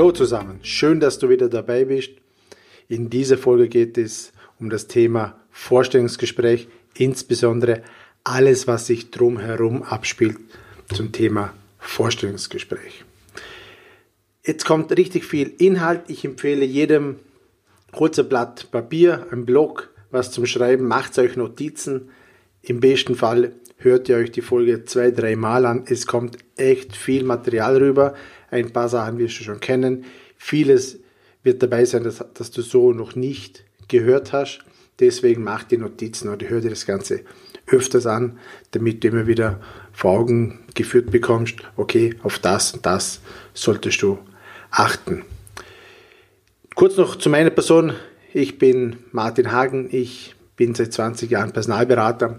Hallo zusammen, schön, dass du wieder dabei bist. In dieser Folge geht es um das Thema Vorstellungsgespräch, insbesondere alles, was sich drumherum abspielt zum Thema Vorstellungsgespräch. Jetzt kommt richtig viel Inhalt. Ich empfehle jedem kurzer Blatt Papier, ein Blog, was zum Schreiben, macht euch Notizen. Im besten Fall hört ihr euch die Folge zwei, drei Mal an. Es kommt echt viel Material rüber. Ein paar Sachen wirst du schon kennen. Vieles wird dabei sein, dass, dass du so noch nicht gehört hast. Deswegen mach die Notizen oder hör dir das Ganze öfters an, damit du immer wieder vor Augen geführt bekommst, okay, auf das und das solltest du achten. Kurz noch zu meiner Person. Ich bin Martin Hagen. Ich bin seit 20 Jahren Personalberater.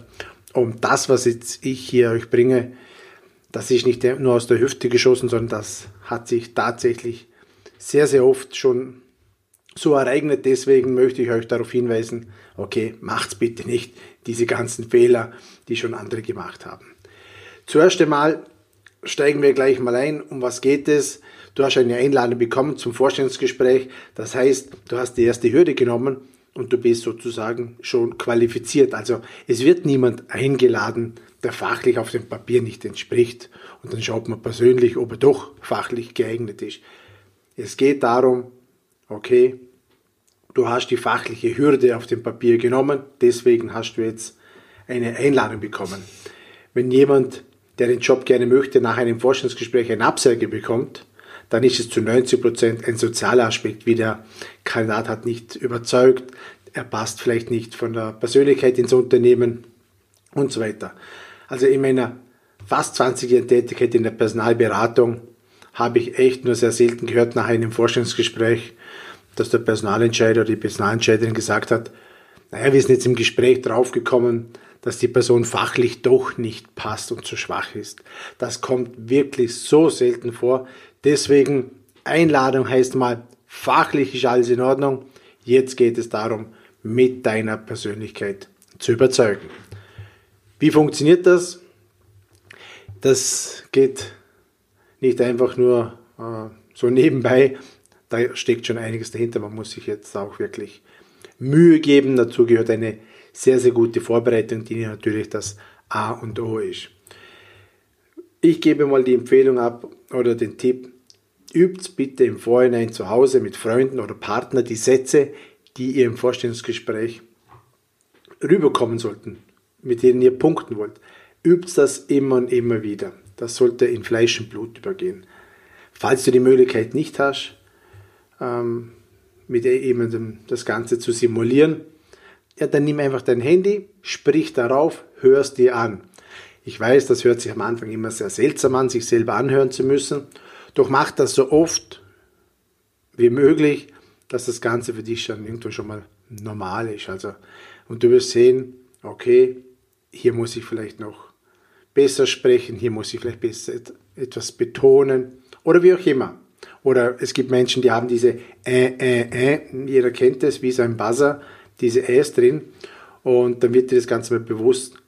Und das, was jetzt ich hier euch bringe, das ist nicht nur aus der Hüfte geschossen, sondern das hat sich tatsächlich sehr, sehr oft schon so ereignet. Deswegen möchte ich euch darauf hinweisen, okay, macht's bitte nicht, diese ganzen Fehler, die schon andere gemacht haben. Zuerst einmal steigen wir gleich mal ein. Um was geht es? Du hast eine Einladung bekommen zum Vorstellungsgespräch. Das heißt, du hast die erste Hürde genommen und du bist sozusagen schon qualifiziert. Also es wird niemand eingeladen, der fachlich auf dem Papier nicht entspricht. Und dann schaut man persönlich, ob er doch fachlich geeignet ist. Es geht darum, okay, du hast die fachliche Hürde auf dem Papier genommen, deswegen hast du jetzt eine Einladung bekommen. Wenn jemand, der den Job gerne möchte, nach einem Forschungsgespräch eine Absage bekommt, dann ist es zu 90 Prozent ein sozialer Aspekt, wie der Kandidat hat nicht überzeugt, er passt vielleicht nicht von der Persönlichkeit ins Unternehmen und so weiter. Also in meiner fast 20 Jahren Tätigkeit in der Personalberatung habe ich echt nur sehr selten gehört nach einem Forschungsgespräch, dass der Personalentscheider oder die Personalentscheiderin gesagt hat, naja, wir sind jetzt im Gespräch draufgekommen, dass die Person fachlich doch nicht passt und zu schwach ist. Das kommt wirklich so selten vor. Deswegen Einladung heißt mal, fachlich ist alles in Ordnung. Jetzt geht es darum, mit deiner Persönlichkeit zu überzeugen. Wie funktioniert das? Das geht nicht einfach nur äh, so nebenbei. Da steckt schon einiges dahinter. Man muss sich jetzt auch wirklich Mühe geben. Dazu gehört eine sehr, sehr gute Vorbereitung, die natürlich das A und O ist. Ich gebe mal die Empfehlung ab oder den Tipp, übt bitte im Vorhinein zu Hause mit Freunden oder Partnern die Sätze, die ihr im Vorstellungsgespräch rüberkommen sollten, mit denen ihr punkten wollt. Übt das immer und immer wieder. Das sollte in Fleisch und Blut übergehen. Falls du die Möglichkeit nicht hast, ähm, mit jemandem das Ganze zu simulieren, ja, dann nimm einfach dein Handy, sprich darauf, hörst dir an. Ich weiß, das hört sich am Anfang immer sehr seltsam an, sich selber anhören zu müssen. Doch mach das so oft wie möglich, dass das Ganze für dich schon irgendwo schon mal normal ist. Also, und du wirst sehen, okay, hier muss ich vielleicht noch besser sprechen, hier muss ich vielleicht besser etwas betonen oder wie auch immer. Oder es gibt Menschen, die haben diese äh, äh, äh, jeder kennt es, wie so ein Buzzer, diese Äs drin und dann wird dir das Ganze mal bewusst,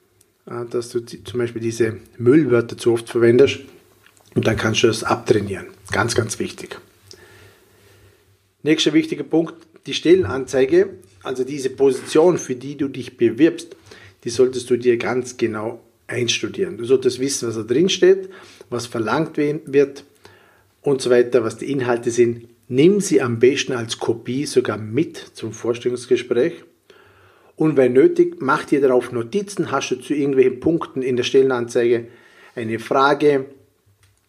dass du zum Beispiel diese Müllwörter zu oft verwendest und dann kannst du das abtrainieren. Ganz, ganz wichtig. Nächster wichtiger Punkt, die Stellenanzeige, also diese Position, für die du dich bewirbst, die solltest du dir ganz genau einstudieren. Du solltest wissen, was da drin steht, was verlangt wird und so weiter, was die Inhalte sind. Nimm sie am besten als Kopie sogar mit zum Vorstellungsgespräch. Und wenn nötig, mach dir darauf Notizen, hast du zu irgendwelchen Punkten in der Stellenanzeige eine Frage,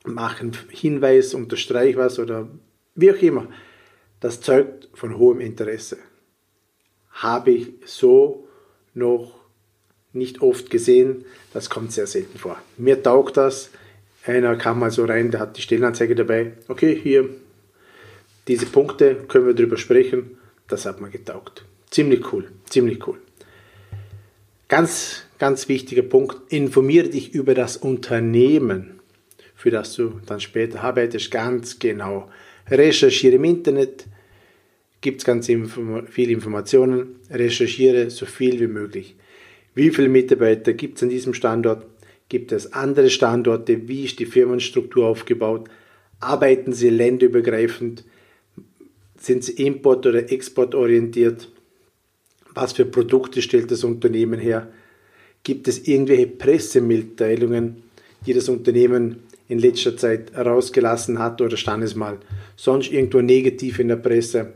mach einen Hinweis, unterstreich was oder wie auch immer. Das zeugt von hohem Interesse. Habe ich so noch nicht oft gesehen, das kommt sehr selten vor. Mir taugt das. Einer kam mal so rein, der hat die Stellenanzeige dabei. Okay, hier, diese Punkte können wir drüber sprechen. Das hat mir getaugt. Ziemlich cool, ziemlich cool. Ganz, ganz wichtiger Punkt, informiere dich über das Unternehmen, für das du dann später arbeitest, ganz genau. Recherchiere im Internet, gibt es ganz viele Informationen, recherchiere so viel wie möglich. Wie viele Mitarbeiter gibt es an diesem Standort? Gibt es andere Standorte? Wie ist die Firmenstruktur aufgebaut? Arbeiten sie länderübergreifend? Sind sie import- oder exportorientiert? Was für Produkte stellt das Unternehmen her? Gibt es irgendwelche Pressemitteilungen, die das Unternehmen in letzter Zeit herausgelassen hat oder stand es mal sonst irgendwo negativ in der Presse?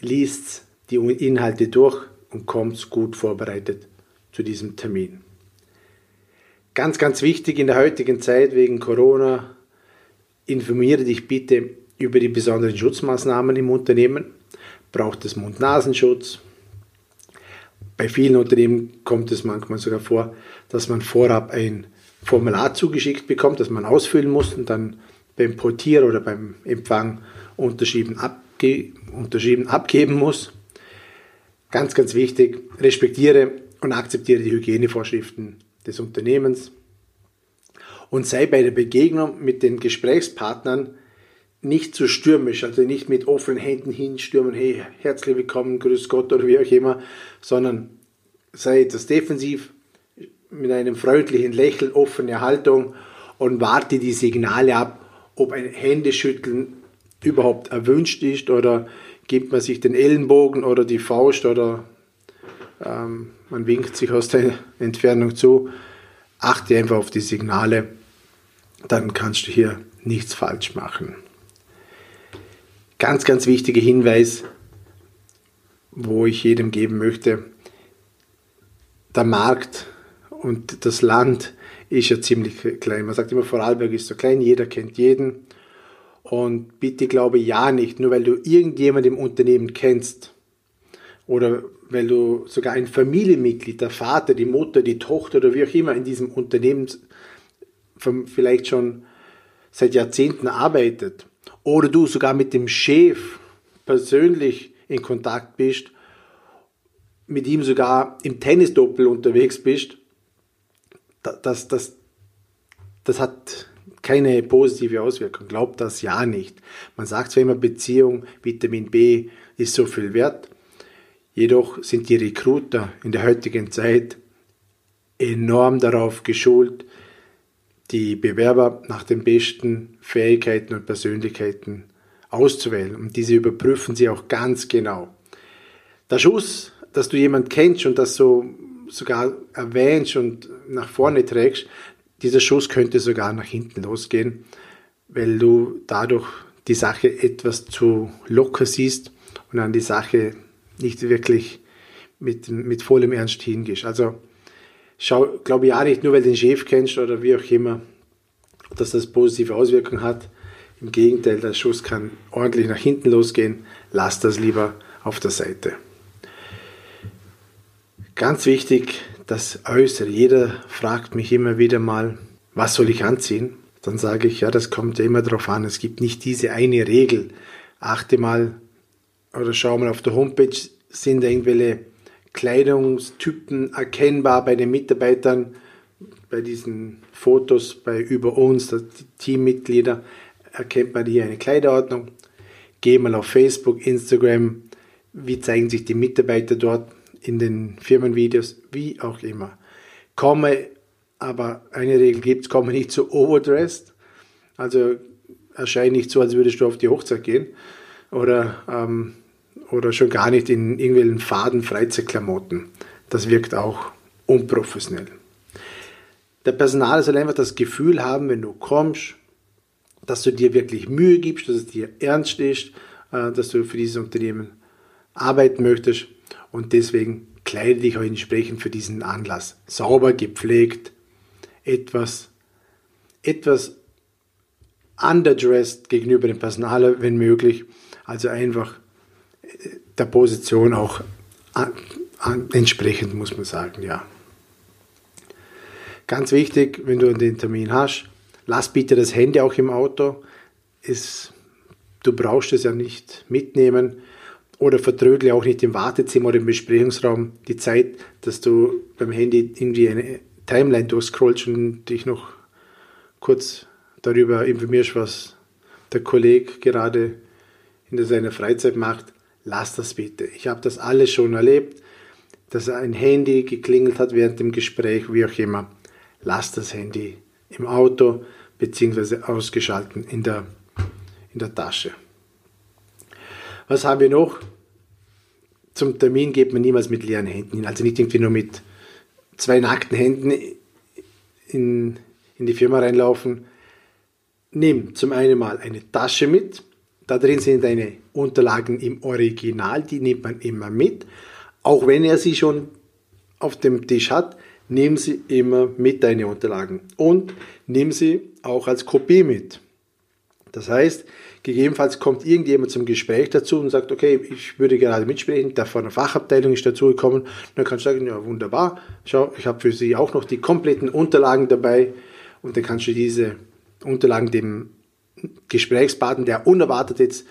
Liest die Inhalte durch und kommt gut vorbereitet zu diesem Termin. Ganz, ganz wichtig in der heutigen Zeit wegen Corona, informiere dich bitte über die besonderen Schutzmaßnahmen im Unternehmen. Braucht es Mund-Nasenschutz? Bei vielen Unternehmen kommt es manchmal sogar vor, dass man vorab ein Formular zugeschickt bekommt, das man ausfüllen muss und dann beim Portier oder beim Empfang unterschrieben, abge unterschrieben abgeben muss. Ganz, ganz wichtig, respektiere und akzeptiere die Hygienevorschriften des Unternehmens und sei bei der Begegnung mit den Gesprächspartnern nicht zu stürmisch, also nicht mit offenen Händen hinstürmen, hey, herzlich willkommen, grüß Gott oder wie auch immer, sondern sei etwas defensiv, mit einem freundlichen Lächeln, offene Haltung und warte die Signale ab, ob ein Händeschütteln überhaupt erwünscht ist oder gibt man sich den Ellenbogen oder die Faust oder ähm, man winkt sich aus der Entfernung zu. Achte einfach auf die Signale, dann kannst du hier nichts falsch machen. Ganz, ganz wichtiger Hinweis, wo ich jedem geben möchte, der Markt und das Land ist ja ziemlich klein. Man sagt immer, Vorarlberg ist so klein, jeder kennt jeden. Und bitte glaube ja nicht, nur weil du irgendjemand im Unternehmen kennst oder weil du sogar ein Familienmitglied, der Vater, die Mutter, die Tochter oder wie auch immer in diesem Unternehmen vielleicht schon seit Jahrzehnten arbeitet oder du sogar mit dem Chef persönlich in Kontakt bist, mit ihm sogar im Tennisdoppel unterwegs bist, das, das, das hat keine positive Auswirkung. Glaubt das ja nicht. Man sagt zwar immer Beziehung, Vitamin B ist so viel wert, jedoch sind die Recruiter in der heutigen Zeit enorm darauf geschult, die Bewerber nach den besten Fähigkeiten und Persönlichkeiten auszuwählen. Und diese überprüfen sie auch ganz genau. Der Schuss, dass du jemand kennst und das so sogar erwähnst und nach vorne trägst, dieser Schuss könnte sogar nach hinten losgehen, weil du dadurch die Sache etwas zu locker siehst und an die Sache nicht wirklich mit, mit vollem Ernst hingehst. Also schau, glaube auch nicht nur, weil du den Chef kennst oder wie auch immer, dass das positive Auswirkungen hat. Im Gegenteil, der Schuss kann ordentlich nach hinten losgehen. Lass das lieber auf der Seite. Ganz wichtig, das Äußere. Jeder fragt mich immer wieder mal, was soll ich anziehen? Dann sage ich, ja, das kommt ja immer darauf an. Es gibt nicht diese eine Regel. Achte mal oder schau mal auf der Homepage, sind irgendwelche Kleidungstypen erkennbar bei den Mitarbeitern, bei diesen Fotos, bei über uns, die Teammitglieder, erkennt man hier eine Kleiderordnung. Geh mal auf Facebook, Instagram, wie zeigen sich die Mitarbeiter dort in den Firmenvideos, wie auch immer. Komme, aber eine Regel gibt es, komme nicht zu overdressed, also erscheine nicht so, als würdest du auf die Hochzeit gehen oder ähm, oder schon gar nicht in irgendwelchen faden Freizeitklamotten. Das wirkt auch unprofessionell. Der Personal soll einfach das Gefühl haben, wenn du kommst, dass du dir wirklich Mühe gibst, dass es dir ernst ist, äh, dass du für dieses Unternehmen arbeiten möchtest und deswegen kleide dich auch entsprechend für diesen Anlass. Sauber, gepflegt, etwas, etwas underdressed gegenüber dem Personal, wenn möglich. Also einfach der Position auch an, an, entsprechend, muss man sagen, ja. Ganz wichtig, wenn du den Termin hast, lass bitte das Handy auch im Auto. Es, du brauchst es ja nicht mitnehmen oder vertrögle auch nicht im Wartezimmer oder im Besprechungsraum die Zeit, dass du beim Handy irgendwie eine Timeline durchscrollst und dich noch kurz darüber informierst, was der Kollege gerade in seiner Freizeit macht lass das bitte. Ich habe das alles schon erlebt, dass ein Handy geklingelt hat während dem Gespräch, wie auch immer. Lass das Handy im Auto bzw. ausgeschalten in der, in der Tasche. Was haben wir noch? Zum Termin geht man niemals mit leeren Händen hin. Also nicht irgendwie nur mit zwei nackten Händen in, in die Firma reinlaufen. Nimm zum einen mal eine Tasche mit. Da drin sind deine Unterlagen im Original, die nimmt man immer mit. Auch wenn er sie schon auf dem Tisch hat, nimm sie immer mit deine Unterlagen und nimm sie auch als Kopie mit. Das heißt, gegebenenfalls kommt irgendjemand zum Gespräch dazu und sagt, okay, ich würde gerade mitsprechen, der von der Fachabteilung ist dazugekommen. Dann kannst du sagen, ja wunderbar, schau, ich habe für Sie auch noch die kompletten Unterlagen dabei und dann kannst du diese Unterlagen dem Gesprächspartner, der unerwartet jetzt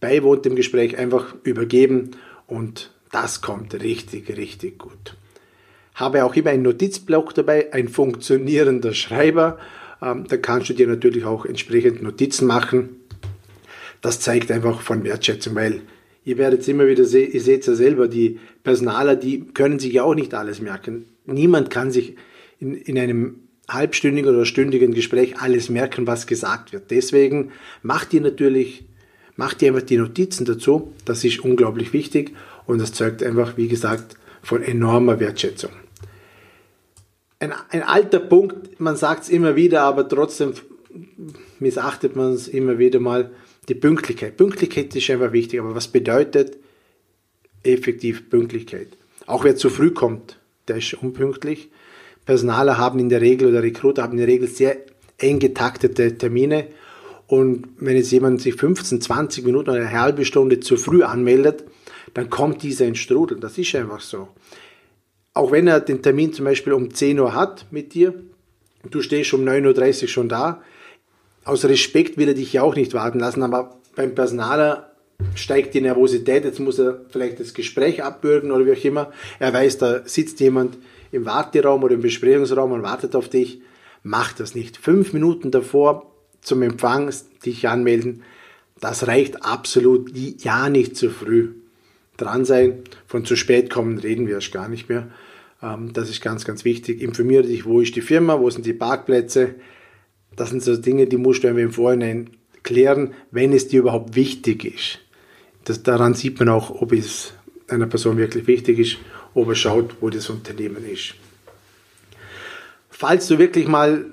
beiwohnt dem Gespräch, einfach übergeben und das kommt richtig, richtig gut. Habe auch immer einen Notizblock dabei, ein funktionierender Schreiber. Ähm, da kannst du dir natürlich auch entsprechend Notizen machen. Das zeigt einfach von Wertschätzung, weil ihr werdet es immer wieder sehen, ihr seht es ja selber, die Personaler, die können sich ja auch nicht alles merken. Niemand kann sich in, in einem halbstündigen oder stündigen Gespräch alles merken, was gesagt wird. Deswegen macht ihr natürlich, macht ihr einfach die Notizen dazu. Das ist unglaublich wichtig und das zeugt einfach, wie gesagt, von enormer Wertschätzung. Ein, ein alter Punkt, man sagt es immer wieder, aber trotzdem missachtet man es immer wieder mal, die Pünktlichkeit. Pünktlichkeit ist einfach wichtig, aber was bedeutet effektiv Pünktlichkeit? Auch wer zu früh kommt, der ist unpünktlich. Personaler haben in der Regel oder Recruiter haben in der Regel sehr eng getaktete Termine und wenn jetzt jemand sich 15, 20 Minuten oder eine halbe Stunde zu früh anmeldet, dann kommt dieser ins Strudel. Das ist einfach so. Auch wenn er den Termin zum Beispiel um 10 Uhr hat mit dir, du stehst um 9.30 Uhr schon da, aus Respekt will er dich ja auch nicht warten lassen, aber beim Personaler steigt die Nervosität, jetzt muss er vielleicht das Gespräch abbürgen oder wie auch immer. Er weiß, da sitzt jemand im Warteraum oder im Besprechungsraum und wartet auf dich. Mach das nicht. Fünf Minuten davor zum Empfang dich anmelden, das reicht absolut ja nicht zu früh dran sein. Von zu spät kommen reden wir erst gar nicht mehr. Ähm, das ist ganz, ganz wichtig. Informiere dich, wo ist die Firma, wo sind die Parkplätze. Das sind so Dinge, die musst du im Vorhinein klären, wenn es dir überhaupt wichtig ist. Das, daran sieht man auch, ob es einer Person wirklich wichtig ist, ob er schaut, wo das Unternehmen ist. Falls du wirklich mal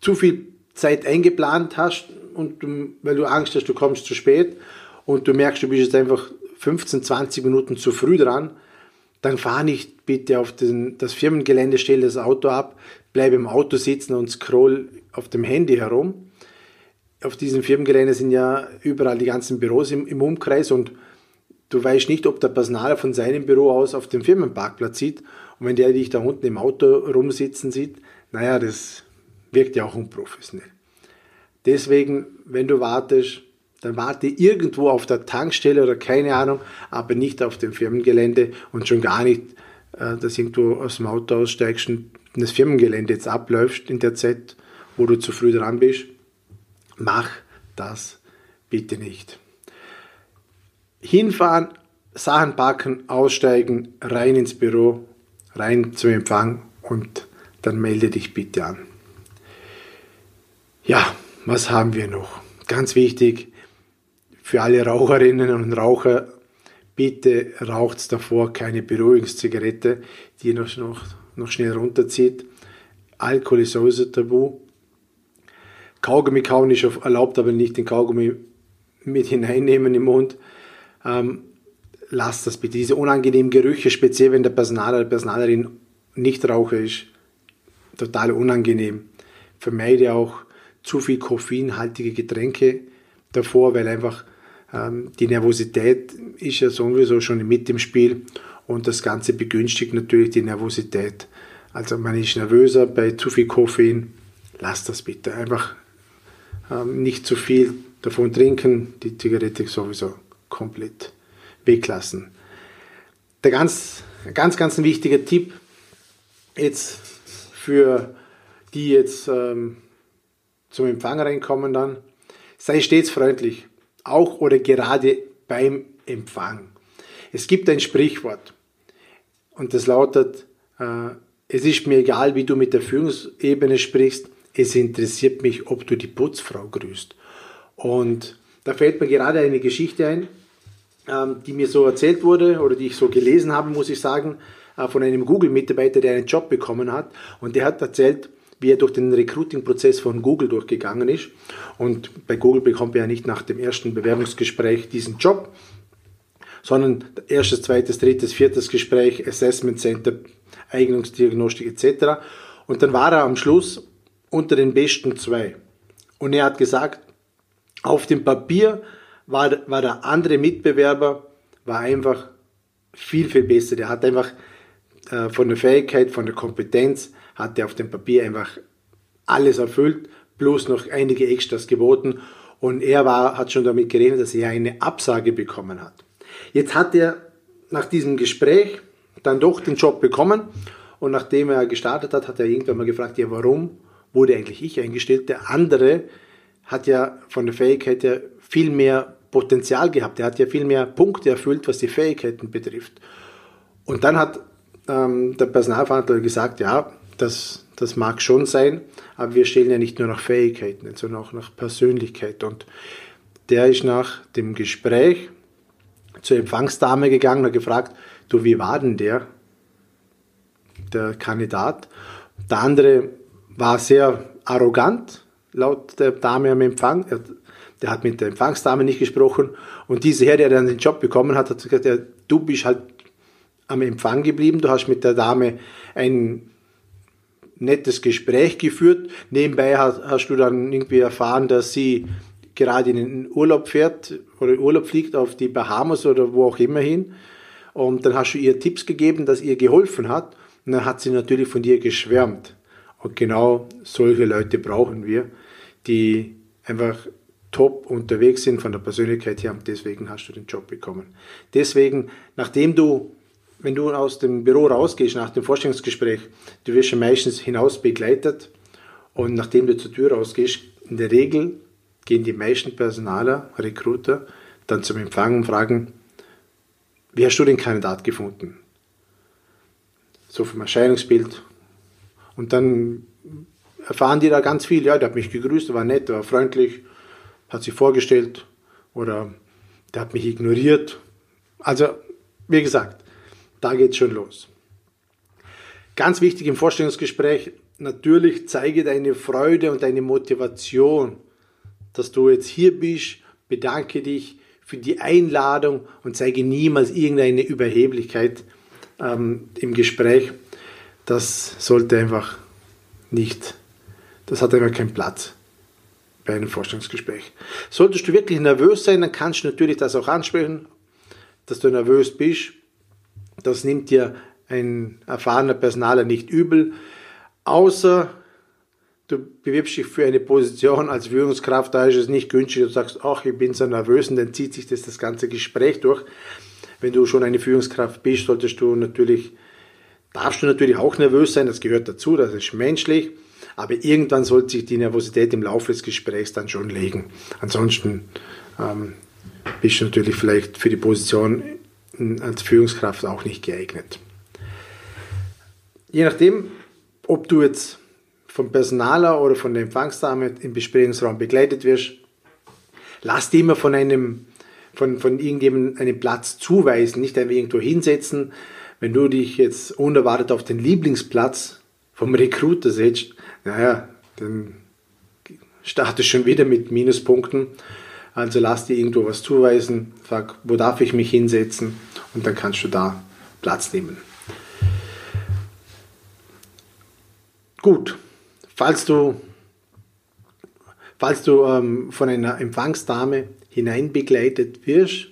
zu viel Zeit eingeplant hast und du, weil du Angst hast, du kommst zu spät und du merkst, du bist jetzt einfach 15, 20 Minuten zu früh dran, dann fahr nicht bitte auf den, das Firmengelände, stell das Auto ab, bleib im Auto sitzen und scroll auf dem Handy herum. Auf diesem Firmengelände sind ja überall die ganzen Büros im, im Umkreis und du weißt nicht, ob der Personal von seinem Büro aus auf dem Firmenparkplatz sieht und wenn der dich da unten im Auto rumsitzen sieht, naja, das wirkt ja auch unprofessionell. Deswegen, wenn du wartest, dann warte irgendwo auf der Tankstelle oder keine Ahnung, aber nicht auf dem Firmengelände und schon gar nicht, äh, dass irgendwo aus dem Auto aussteigst und das Firmengelände jetzt abläufst in der Zeit, wo du zu früh dran bist. Mach das bitte nicht. Hinfahren, Sachen packen, aussteigen, rein ins Büro, rein zum Empfang und dann melde dich bitte an. Ja, was haben wir noch? Ganz wichtig, für alle Raucherinnen und Raucher, bitte raucht davor keine Beruhigungszigarette, die noch, noch, noch schnell runterzieht. Alkohol ist sowieso tabu. Kaugummi kauen ist erlaubt, aber nicht den Kaugummi mit hineinnehmen im Mund. Ähm, lasst das bitte. Diese unangenehmen Gerüche, speziell wenn der Personaler oder Personalerin nicht Raucher ist, total unangenehm. Vermeide auch zu viel koffeinhaltige Getränke davor, weil einfach ähm, die Nervosität ist ja sowieso schon mit im Spiel und das Ganze begünstigt natürlich die Nervosität. Also man ist nervöser bei zu viel Koffein, lasst das bitte. Einfach ähm, nicht zu viel davon trinken, die Zigarette sowieso komplett weglassen. Der ganz, ganz, ganz ein wichtiger Tipp jetzt für die jetzt ähm, zum Empfang reinkommen dann, sei stets freundlich auch oder gerade beim Empfang. Es gibt ein Sprichwort und das lautet, äh, es ist mir egal, wie du mit der Führungsebene sprichst, es interessiert mich, ob du die Putzfrau grüßt. Und da fällt mir gerade eine Geschichte ein. Ähm, die mir so erzählt wurde oder die ich so gelesen habe, muss ich sagen, äh, von einem Google-Mitarbeiter, der einen Job bekommen hat. Und der hat erzählt, wie er durch den Recruiting-Prozess von Google durchgegangen ist. Und bei Google bekommt er ja nicht nach dem ersten Bewerbungsgespräch diesen Job, sondern erstes, zweites, drittes, viertes Gespräch, Assessment Center, Eignungsdiagnostik etc. Und dann war er am Schluss unter den besten zwei. Und er hat gesagt, auf dem Papier war, war der andere Mitbewerber war einfach viel, viel besser. Der hat einfach äh, von der Fähigkeit, von der Kompetenz, hat er auf dem Papier einfach alles erfüllt, plus noch einige Extras geboten. Und er war, hat schon damit gerechnet, dass er eine Absage bekommen hat. Jetzt hat er nach diesem Gespräch dann doch den Job bekommen und nachdem er gestartet hat, hat er irgendwann mal gefragt, ja warum wurde eigentlich ich eingestellt? Der andere hat ja von der Fähigkeit her viel mehr Potenzial gehabt. Er hat ja viel mehr Punkte erfüllt, was die Fähigkeiten betrifft. Und dann hat ähm, der Personalverantwortler gesagt, ja, das, das mag schon sein, aber wir stellen ja nicht nur nach Fähigkeiten, sondern auch nach Persönlichkeit. Und der ist nach dem Gespräch zur Empfangsdame gegangen und gefragt, du, wie war denn der, der Kandidat? Der andere war sehr arrogant, laut der Dame am Empfang. Der hat mit der Empfangsdame nicht gesprochen. Und diese Herr, der dann den Job bekommen hat, hat gesagt, du bist halt am Empfang geblieben, du hast mit der Dame ein nettes Gespräch geführt. Nebenbei hast, hast du dann irgendwie erfahren, dass sie gerade in den Urlaub fährt oder in Urlaub fliegt auf die Bahamas oder wo auch immer hin. Und dann hast du ihr Tipps gegeben, dass ihr geholfen hat. Und dann hat sie natürlich von dir geschwärmt. Und genau solche Leute brauchen wir, die einfach top unterwegs sind von der Persönlichkeit her und deswegen hast du den Job bekommen. Deswegen, nachdem du, wenn du aus dem Büro rausgehst nach dem Vorstellungsgespräch, du wirst ja meistens hinaus begleitet und nachdem du zur Tür rausgehst, in der Regel gehen die meisten Personaler, Recruiter, dann zum Empfang und fragen, wie hast du den Kandidat gefunden? So vom Erscheinungsbild. Und dann erfahren die da ganz viel. Ja, der hat mich gegrüßt, war nett, war freundlich, hat sich vorgestellt oder der hat mich ignoriert. Also, wie gesagt, da geht es schon los. Ganz wichtig im Vorstellungsgespräch, natürlich zeige deine Freude und deine Motivation, dass du jetzt hier bist, bedanke dich, für die Einladung und zeige niemals irgendeine Überheblichkeit ähm, im Gespräch. Das sollte einfach nicht, das hat einfach keinen Platz bei einem Vorstellungsgespräch. Solltest du wirklich nervös sein, dann kannst du natürlich das auch ansprechen, dass du nervös bist. Das nimmt dir ein erfahrener Personaler nicht übel, außer du bewirbst dich für eine Position als Führungskraft, da ist es nicht günstig, du sagst, ach, ich bin so nervös und dann zieht sich das, das ganze Gespräch durch. Wenn du schon eine Führungskraft bist, solltest du natürlich, darfst du natürlich auch nervös sein, das gehört dazu, das ist menschlich, aber irgendwann sollte sich die Nervosität im Laufe des Gesprächs dann schon legen. Ansonsten ähm, bist du natürlich vielleicht für die Position als Führungskraft auch nicht geeignet. Je nachdem, ob du jetzt vom Personaler oder von der Empfangsdame im Besprechungsraum begleitet wirst, lass dir immer von einem, von, von irgendjemandem einen Platz zuweisen, nicht einfach irgendwo hinsetzen. Wenn du dich jetzt unerwartet auf den Lieblingsplatz vom Recruiter setzt, naja, dann startest du schon wieder mit Minuspunkten. Also lass dir irgendwo was zuweisen, sag, wo darf ich mich hinsetzen und dann kannst du da Platz nehmen. Gut, Falls du, falls du ähm, von einer Empfangsdame hineinbegleitet wirst,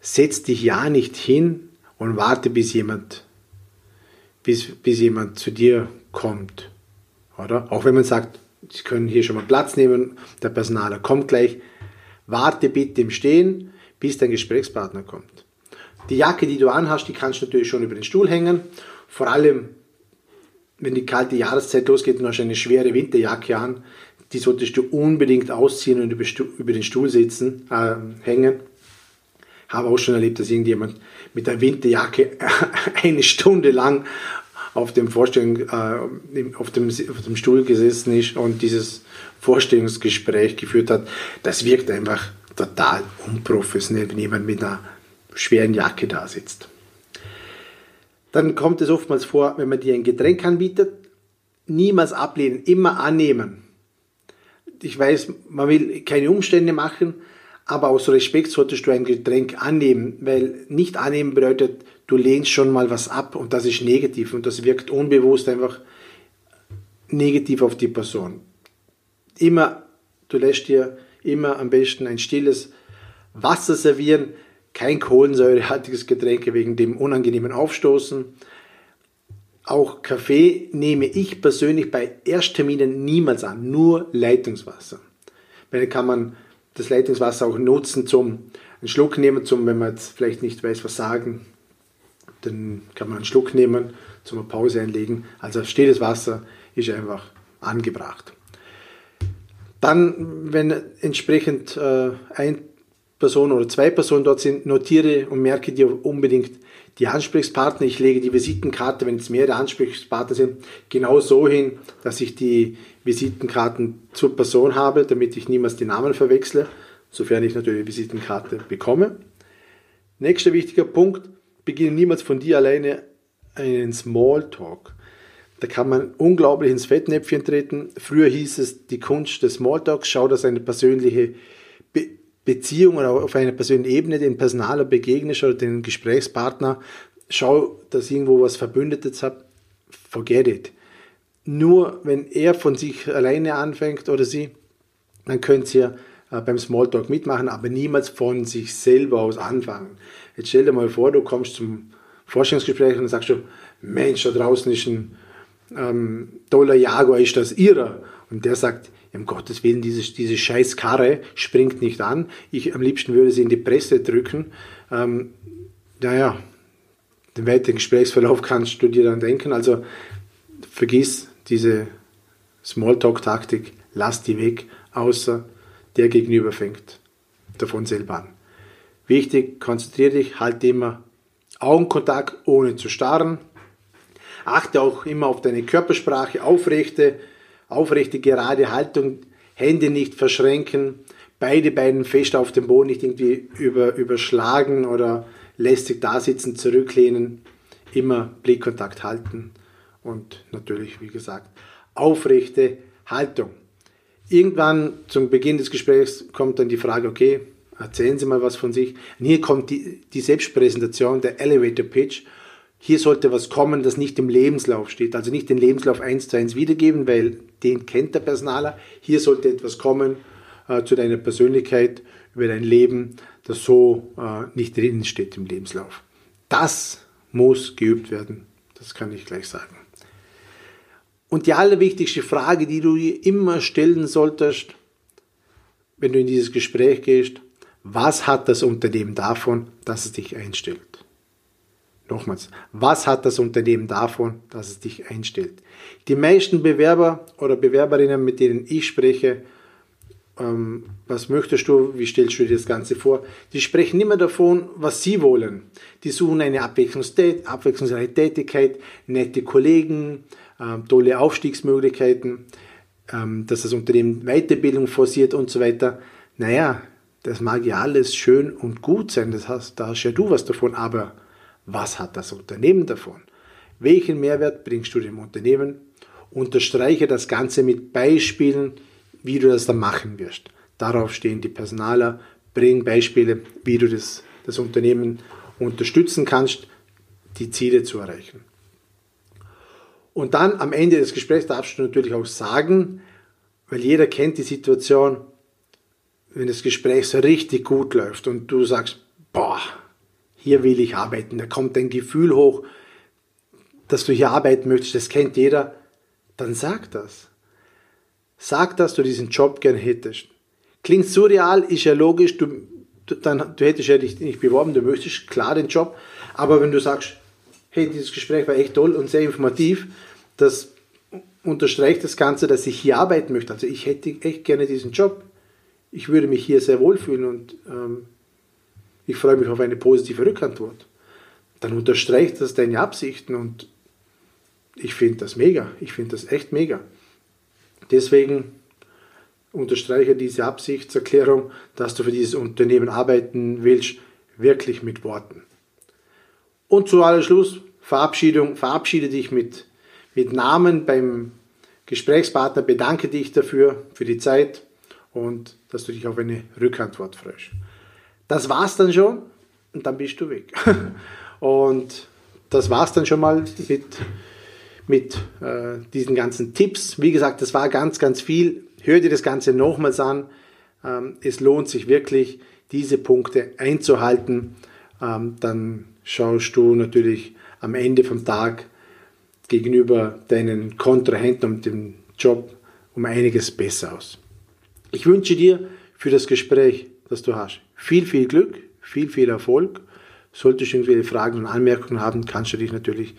setz dich ja nicht hin und warte, bis jemand, bis, bis jemand zu dir kommt. Oder? Auch wenn man sagt, Sie können hier schon mal Platz nehmen, der Personaler kommt gleich. Warte bitte im Stehen, bis dein Gesprächspartner kommt. Die Jacke, die du anhast, die kannst du natürlich schon über den Stuhl hängen. Vor allem wenn die kalte Jahreszeit losgeht und hast eine schwere Winterjacke an, die solltest du unbedingt ausziehen und über den Stuhl sitzen, äh, hängen. Habe auch schon erlebt, dass irgendjemand mit der Winterjacke eine Stunde lang auf dem, Vorstellung, äh, auf, dem, auf dem Stuhl gesessen ist und dieses Vorstellungsgespräch geführt hat. Das wirkt einfach total unprofessionell, wenn jemand mit einer schweren Jacke da sitzt. Dann kommt es oftmals vor, wenn man dir ein Getränk anbietet, niemals ablehnen, immer annehmen. Ich weiß, man will keine Umstände machen, aber aus Respekt solltest du ein Getränk annehmen, weil nicht annehmen bedeutet, du lehnst schon mal was ab und das ist negativ und das wirkt unbewusst einfach negativ auf die Person. Immer, du lässt dir immer am besten ein stilles Wasser servieren, kein kohlensäurehaltiges Getränk wegen dem unangenehmen Aufstoßen. Auch Kaffee nehme ich persönlich bei Erstterminen niemals an, nur Leitungswasser. Weil kann man das Leitungswasser auch nutzen zum einen Schluck nehmen, zum, wenn man jetzt vielleicht nicht weiß, was sagen, dann kann man einen Schluck nehmen, zum Pause einlegen. Also stilles Wasser ist einfach angebracht. Dann, wenn entsprechend äh, ein Person oder zwei Personen dort sind, notiere und merke dir unbedingt die Ansprechpartner. Ich lege die Visitenkarte, wenn es mehrere Ansprechpartner sind, genau so hin, dass ich die Visitenkarten zur Person habe, damit ich niemals die Namen verwechsle, sofern ich natürlich die Visitenkarte bekomme. Nächster wichtiger Punkt, beginne niemals von dir alleine einen Smalltalk. Da kann man unglaublich ins Fettnäpfchen treten. Früher hieß es die Kunst des Smalltalks, schau, dass eine persönliche Be Beziehung oder auf einer persönlichen Ebene den Personaler begegnest oder den Gesprächspartner, schau, dass irgendwo was Verbündetes habt, forget it. Nur wenn er von sich alleine anfängt oder sie, dann könnt ihr beim Smalltalk mitmachen, aber niemals von sich selber aus anfangen. Jetzt stell dir mal vor, du kommst zum Forschungsgespräch und sagst du, Mensch, da draußen ist ein ähm, toller Jaguar, ist das ihrer? Und der sagt, um Gottes Willen, diese, diese scheiß Karre springt nicht an. Ich am liebsten würde sie in die Presse drücken. Ähm, naja, den weiteren Gesprächsverlauf kannst du dir dann denken. Also vergiss diese Smalltalk-Taktik, lass die weg, außer der Gegenüber fängt davon selber an. Wichtig, konzentriere dich, halte immer Augenkontakt, ohne zu starren. Achte auch immer auf deine Körpersprache, aufrechte, aufrechte gerade Haltung, Hände nicht verschränken, beide Beine fest auf dem Boden, nicht irgendwie über, überschlagen oder lästig dasitzen, zurücklehnen, immer Blickkontakt halten und natürlich, wie gesagt, aufrechte Haltung. Irgendwann zum Beginn des Gesprächs kommt dann die Frage, okay, erzählen Sie mal was von sich. Und hier kommt die, die Selbstpräsentation, der Elevator Pitch hier sollte was kommen, das nicht im Lebenslauf steht. Also nicht den Lebenslauf eins zu eins wiedergeben, weil den kennt der Personaler. Hier sollte etwas kommen äh, zu deiner Persönlichkeit, über dein Leben, das so äh, nicht drin steht im Lebenslauf. Das muss geübt werden. Das kann ich gleich sagen. Und die allerwichtigste Frage, die du immer stellen solltest, wenn du in dieses Gespräch gehst, was hat das Unternehmen davon, dass es dich einstellt? Nochmals, was hat das Unternehmen davon, dass es dich einstellt? Die meisten Bewerber oder Bewerberinnen, mit denen ich spreche, ähm, was möchtest du, wie stellst du dir das Ganze vor, die sprechen immer davon, was sie wollen. Die suchen eine abwechslungsreiche Tätigkeit, nette Kollegen, tolle Aufstiegsmöglichkeiten, ähm, dass das Unternehmen Weiterbildung forciert und so weiter. Naja, das mag ja alles schön und gut sein, das hast, da hast ja du was davon, aber was hat das Unternehmen davon? Welchen Mehrwert bringst du dem Unternehmen? Unterstreiche das Ganze mit Beispielen, wie du das dann machen wirst. Darauf stehen die Personaler. Bring Beispiele, wie du das, das Unternehmen unterstützen kannst, die Ziele zu erreichen. Und dann am Ende des Gesprächs darfst du natürlich auch sagen, weil jeder kennt die Situation, wenn das Gespräch so richtig gut läuft und du sagst, boah, hier will ich arbeiten. Da kommt ein Gefühl hoch, dass du hier arbeiten möchtest, das kennt jeder, dann sag das. Sag, dass du diesen Job gern hättest. Klingt surreal, ist ja logisch, du, dann, du hättest ja dich nicht beworben, du möchtest klar den Job, aber wenn du sagst, hey, dieses Gespräch war echt toll und sehr informativ, das unterstreicht das Ganze, dass ich hier arbeiten möchte. Also ich hätte echt gerne diesen Job. Ich würde mich hier sehr wohlfühlen und ähm, ich freue mich auf eine positive Rückantwort. Dann unterstreicht das deine Absichten und ich finde das mega. Ich finde das echt mega. Deswegen unterstreiche diese Absichtserklärung, dass du für dieses Unternehmen arbeiten willst, wirklich mit Worten. Und zu aller Schluss, Verabschiedung, verabschiede dich mit, mit Namen beim Gesprächspartner, bedanke dich dafür, für die Zeit und dass du dich auf eine Rückantwort freust. Das war's dann schon und dann bist du weg. und das war's dann schon mal mit, mit äh, diesen ganzen Tipps. Wie gesagt, das war ganz, ganz viel. Hör dir das Ganze nochmals an. Ähm, es lohnt sich wirklich, diese Punkte einzuhalten. Ähm, dann schaust du natürlich am Ende vom Tag gegenüber deinen Kontrahenten und dem Job um einiges besser aus. Ich wünsche dir für das Gespräch, das du hast, viel, viel Glück, viel, viel Erfolg. Solltest du irgendwelche Fragen und Anmerkungen haben, kannst du dich natürlich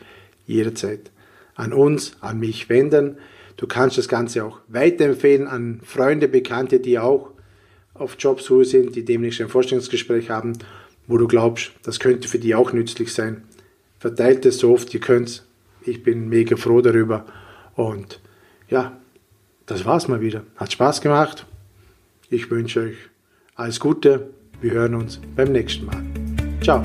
jederzeit an uns, an mich wenden. Du kannst das Ganze auch weiterempfehlen an Freunde, Bekannte, die auch auf Jobsuche sind, die demnächst ein Vorstellungsgespräch haben, wo du glaubst, das könnte für die auch nützlich sein. Verteilt es so oft ihr könnt. Ich bin mega froh darüber. Und ja, das war's mal wieder. Hat Spaß gemacht. Ich wünsche euch alles Gute. Wir hören uns beim nächsten Mal. Ciao.